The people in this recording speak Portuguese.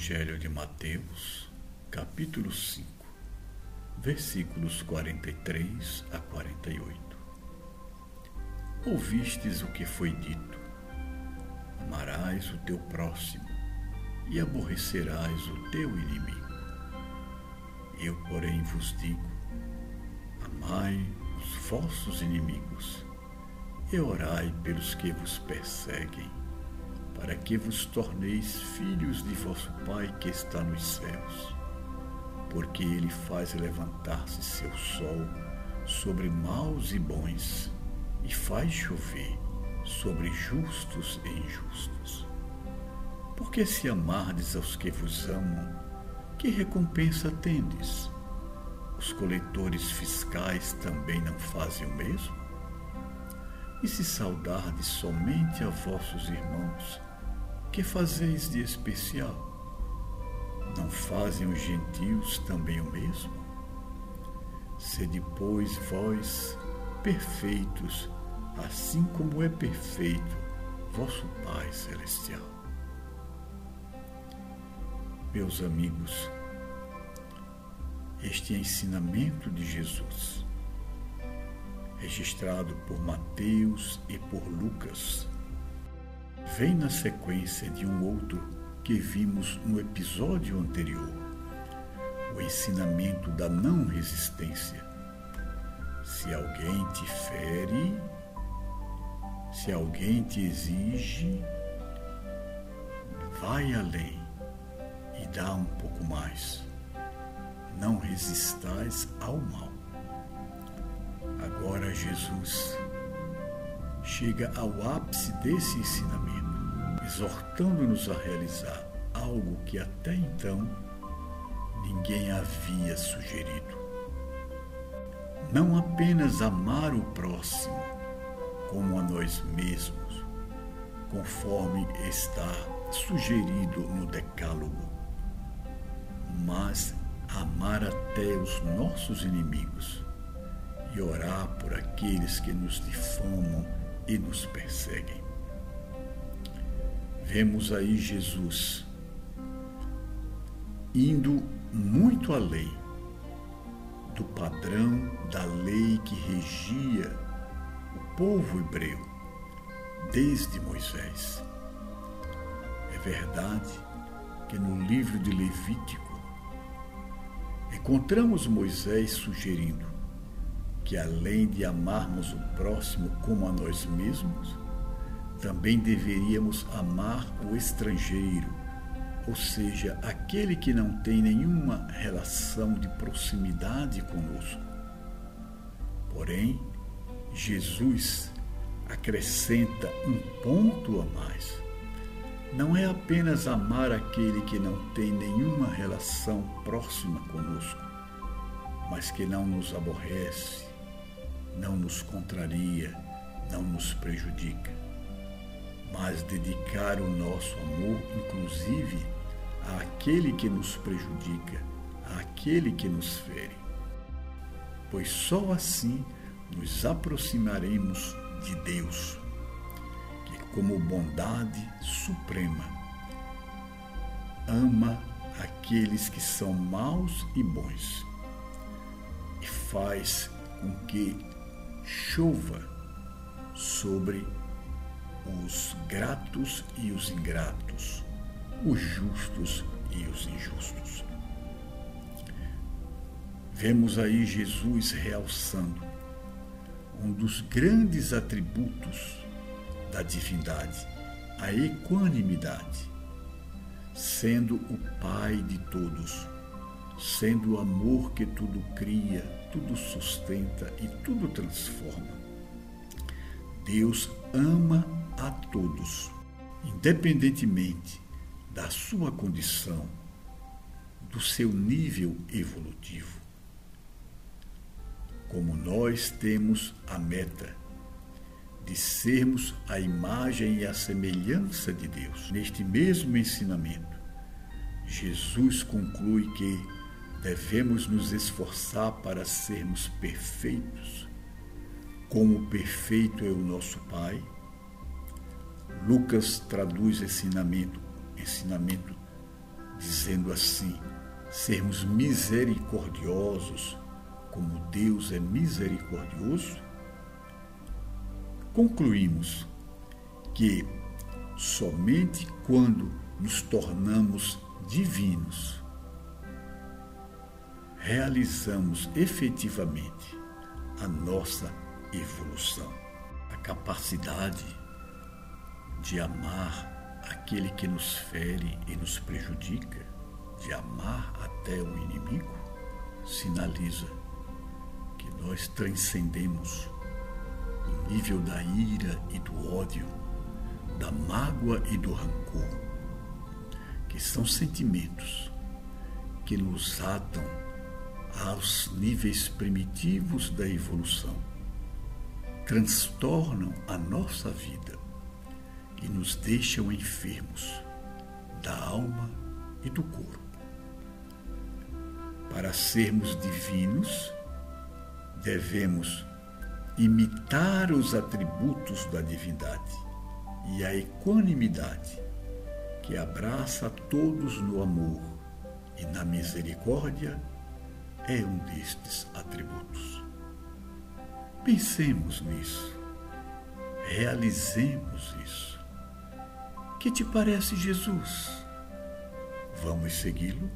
Evangelho de Mateus, capítulo 5, versículos 43 a 48. Ouvistes o que foi dito: Amarás o teu próximo e aborrecerás o teu inimigo. Eu, porém, vos digo: Amai os vossos inimigos e orai pelos que vos perseguem para que vos torneis filhos de vosso Pai que está nos céus. Porque ele faz levantar-se seu sol sobre maus e bons, e faz chover sobre justos e injustos. Porque se amardes aos que vos amam, que recompensa tendes? Os coletores fiscais também não fazem o mesmo? E se saudardes somente a vossos irmãos, que fazeis de especial? Não fazem os gentios também o mesmo? Sede, pois, vós perfeitos, assim como é perfeito vosso Pai Celestial. Meus amigos, este ensinamento de Jesus, registrado por Mateus e por Lucas, vem na sequência de um outro que vimos no episódio anterior, o ensinamento da não resistência. Se alguém te fere, se alguém te exige, vai além e dá um pouco mais. Não resistais ao mal. Agora Jesus chega ao ápice desse ensinamento, exortando-nos a realizar algo que até então ninguém havia sugerido. Não apenas amar o próximo como a nós mesmos, conforme está sugerido no Decálogo, mas amar até os nossos inimigos e orar por aqueles que nos difamam e nos perseguem. Vemos aí Jesus indo muito além do padrão da lei que regia o povo hebreu desde Moisés. É verdade que no livro de Levítico encontramos Moisés sugerindo que além de amarmos o próximo como a nós mesmos, também deveríamos amar o estrangeiro, ou seja, aquele que não tem nenhuma relação de proximidade conosco. Porém, Jesus acrescenta um ponto a mais. Não é apenas amar aquele que não tem nenhuma relação próxima conosco, mas que não nos aborrece, não nos contraria, não nos prejudica, mas dedicar o nosso amor, inclusive, àquele que nos prejudica, àquele que nos fere. Pois só assim nos aproximaremos de Deus, que, como bondade suprema, ama aqueles que são maus e bons e faz com que chova sobre os gratos e os ingratos, os justos e os injustos. Vemos aí Jesus realçando um dos grandes atributos da divindade, a equanimidade, sendo o Pai de todos sendo o amor que tudo cria, tudo sustenta e tudo transforma. Deus ama a todos, independentemente da sua condição, do seu nível evolutivo. Como nós temos a meta de sermos a imagem e a semelhança de Deus, neste mesmo ensinamento, Jesus conclui que devemos nos esforçar para sermos perfeitos, como perfeito é o nosso Pai. Lucas traduz ensinamento, ensinamento dizendo assim, sermos misericordiosos como Deus é misericordioso, concluímos que somente quando nos tornamos divinos realizamos efetivamente a nossa evolução, a capacidade de amar aquele que nos fere e nos prejudica, de amar até o inimigo, sinaliza que nós transcendemos o nível da ira e do ódio, da mágoa e do rancor, que são sentimentos que nos atam aos níveis primitivos da evolução, transtornam a nossa vida e nos deixam enfermos da alma e do corpo. Para sermos divinos, devemos imitar os atributos da divindade e a equanimidade que abraça a todos no amor e na misericórdia é um destes atributos. Pensemos nisso, realizemos isso. Que te parece Jesus? Vamos segui-lo?